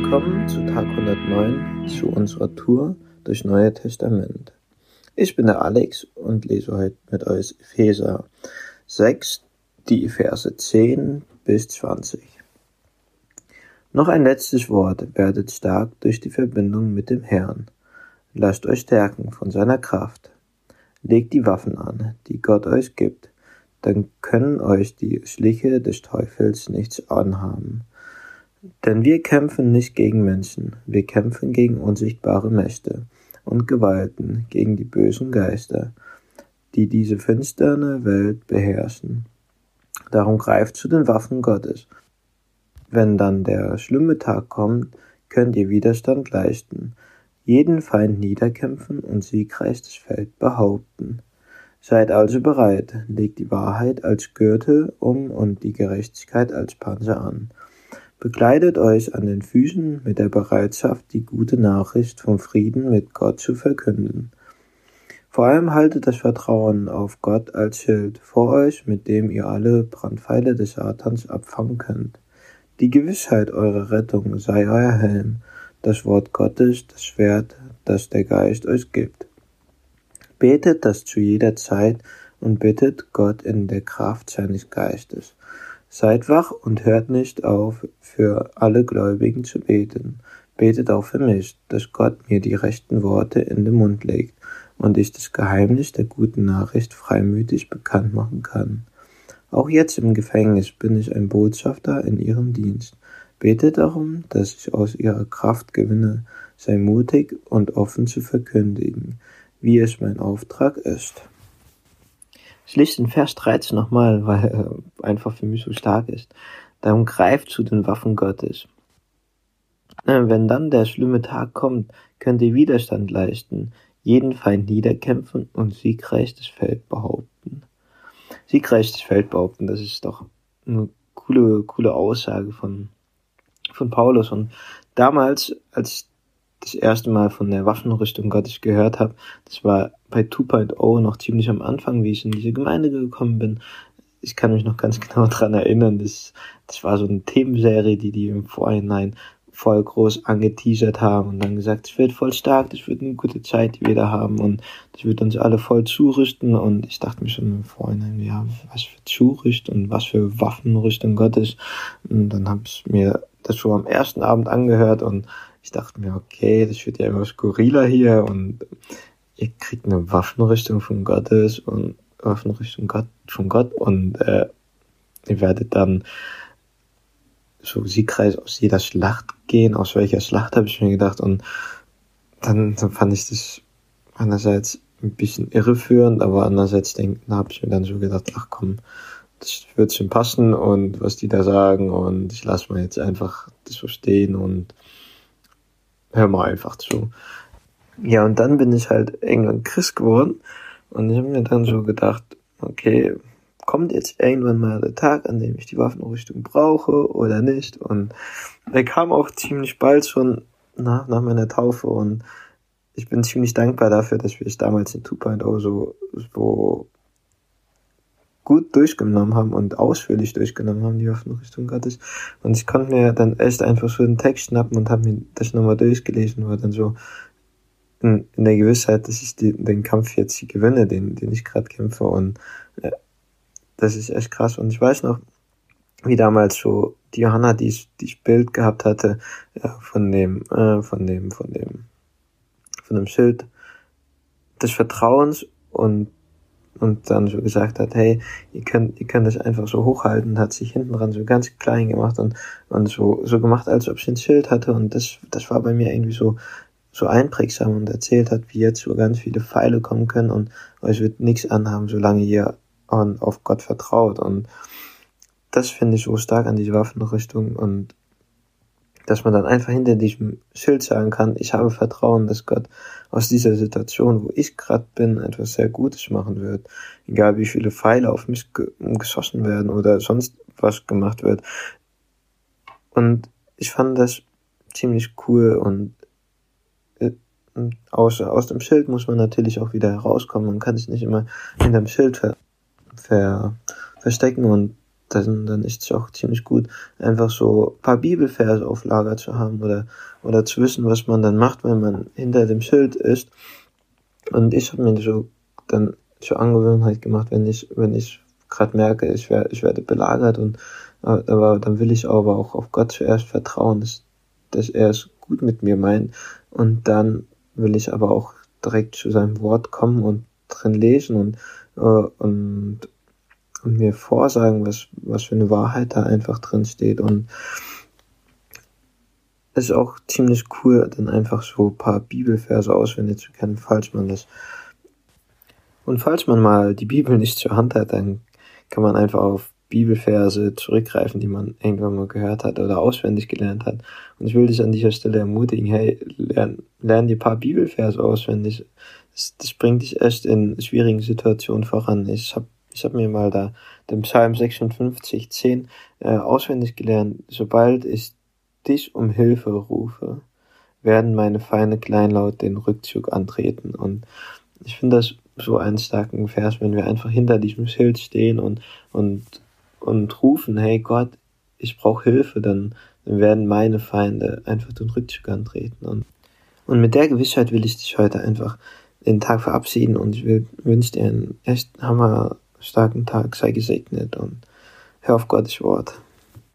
willkommen zu Tag 109 zu unserer Tour durch Neue Testament. Ich bin der Alex und lese heute mit euch Epheser 6, die Verse 10 bis 20. Noch ein letztes Wort, werdet stark durch die Verbindung mit dem Herrn. Lasst euch stärken von seiner Kraft. Legt die Waffen an, die Gott euch gibt, dann können euch die Schliche des Teufels nichts anhaben. Denn wir kämpfen nicht gegen Menschen, wir kämpfen gegen unsichtbare Mächte und Gewalten, gegen die bösen Geister, die diese finsterne Welt beherrschen. Darum greift zu den Waffen Gottes. Wenn dann der schlimme Tag kommt, könnt ihr Widerstand leisten, jeden Feind niederkämpfen und siegreich das Feld behaupten. Seid also bereit, legt die Wahrheit als Gürtel um und die Gerechtigkeit als Panzer an. Bekleidet euch an den Füßen mit der Bereitschaft, die gute Nachricht vom Frieden mit Gott zu verkünden. Vor allem haltet das Vertrauen auf Gott als Schild vor euch, mit dem ihr alle Brandpfeile des Satans abfangen könnt. Die Gewissheit eurer Rettung sei euer Helm, das Wort Gottes, das Schwert, das der Geist euch gibt. Betet das zu jeder Zeit und bittet Gott in der Kraft seines Geistes. Seid wach und hört nicht auf, für alle Gläubigen zu beten. Betet auch für mich, dass Gott mir die rechten Worte in den Mund legt und ich das Geheimnis der guten Nachricht freimütig bekannt machen kann. Auch jetzt im Gefängnis bin ich ein Botschafter in ihrem Dienst. Betet darum, dass ich aus ihrer Kraft gewinne, sei mutig und offen zu verkündigen, wie es mein Auftrag ist. Ich lese den Vers 13 nochmal, weil er einfach für mich so stark ist. Darum greift zu den Waffen Gottes. Äh, wenn dann der schlimme Tag kommt, könnt ihr Widerstand leisten, jeden Feind niederkämpfen und siegreich das Feld behaupten. Siegreich das Feld behaupten, das ist doch eine coole, coole Aussage von, von Paulus. Und damals, als das erste Mal von der Waffenrüstung Gottes gehört habe, das war bei 2.0 noch ziemlich am Anfang, wie ich in diese Gemeinde gekommen bin. Ich kann mich noch ganz genau dran erinnern, das, das war so eine Themenserie, die die im Vorhinein voll groß angeteasert haben und dann gesagt, es wird voll stark, das wird eine gute Zeit, die wir da haben und das wird uns alle voll zurüsten. Und ich dachte mir schon im Vorhinein, ja, was für Zurüst und was für Waffenrüstung Gottes. Und dann habe ich mir das schon am ersten Abend angehört und ich dachte mir, okay, das wird ja immer skurriler hier und ihr kriegt eine Waffenrichtung von Gottes und Waffenrichtung Gott, von Gott und äh, ihr werdet dann so siegreich aus jeder Schlacht gehen, aus welcher Schlacht habe ich mir gedacht. Und dann, dann fand ich das einerseits ein bisschen irreführend, aber andererseits denken, habe ich mir dann so gedacht, ach komm, das wird schon passen und was die da sagen und ich lasse mal jetzt einfach das so stehen und hör mal einfach zu. Ja, und dann bin ich halt irgendwann Christ geworden und ich habe mir dann so gedacht, okay, kommt jetzt irgendwann mal der Tag, an dem ich die Waffenrüstung brauche oder nicht? Und er kam auch ziemlich bald schon nach, nach meiner Taufe und ich bin ziemlich dankbar dafür, dass wir es damals in 2.0 so, so gut durchgenommen haben und ausführlich durchgenommen haben, die Waffenrüstung Gottes. Und ich konnte mir dann echt einfach so den Text schnappen und habe mir das nochmal durchgelesen, war dann so in, in der Gewissheit, dass ich die, den Kampf jetzt gewinne, den, den ich gerade kämpfe. Und äh, das ist echt krass. Und ich weiß noch, wie damals so die Johanna, die die Bild gehabt hatte, äh, von dem, äh, von dem, von dem, von dem Schild des Vertrauens und und dann so gesagt hat, hey, ihr könnt, ihr könnt das einfach so hochhalten, hat sich hinten dran so ganz klein gemacht und, und so, so gemacht, als ob sie ein Schild hatte und das, das war bei mir irgendwie so, so einprägsam und erzählt hat, wie jetzt so ganz viele Pfeile kommen können und euch wird nichts anhaben, solange ihr auf Gott vertraut und das finde ich so stark an dieser Waffenrichtung und dass man dann einfach hinter diesem Schild sagen kann, ich habe Vertrauen, dass Gott aus dieser Situation, wo ich gerade bin, etwas sehr Gutes machen wird. Egal wie viele Pfeile auf mich geschossen werden oder sonst was gemacht wird. Und ich fand das ziemlich cool und äh, aus, aus dem Schild muss man natürlich auch wieder herauskommen. Man kann sich nicht immer hinterm Schild ver, ver, verstecken und dann, dann ist es auch ziemlich gut, einfach so ein paar Bibelverse auf Lager zu haben oder, oder zu wissen, was man dann macht, wenn man hinter dem Schild ist. Und ich habe mir so dann zur Angewohnheit gemacht, wenn ich, wenn ich gerade merke, ich, werde ich werde belagert und aber dann will ich aber auch auf Gott zuerst vertrauen, dass, dass er es gut mit mir meint und dann will ich aber auch direkt zu seinem Wort kommen und drin lesen und, äh, und, und mir vorsagen, was, was für eine Wahrheit da einfach drin steht und es ist auch ziemlich cool, dann einfach so ein paar Bibelverse auswendig zu kennen, falls man das und falls man mal die Bibel nicht zur Hand hat, dann kann man einfach auf Bibelverse zurückgreifen, die man irgendwann mal gehört hat oder auswendig gelernt hat. Und ich will dich an dieser Stelle ermutigen, hey, lern, lern die paar Bibelverse auswendig. Das, das bringt dich echt in schwierigen Situationen voran. Ich habe ich hab mir mal da den Psalm 56, 10 äh, auswendig gelernt. Sobald ich dich um Hilfe rufe, werden meine Feinde kleinlaut den Rückzug antreten. Und ich finde das so einen starken Vers, wenn wir einfach hinter diesem Schild stehen und, und, und rufen, hey Gott, ich brauche Hilfe, dann, werden meine Feinde einfach den Rückzug antreten. Und, und mit der Gewissheit will ich dich heute einfach den Tag verabschieden und ich wünsche dir einen echt hammer starken Tag, sei gesegnet und hör auf Gottes Wort.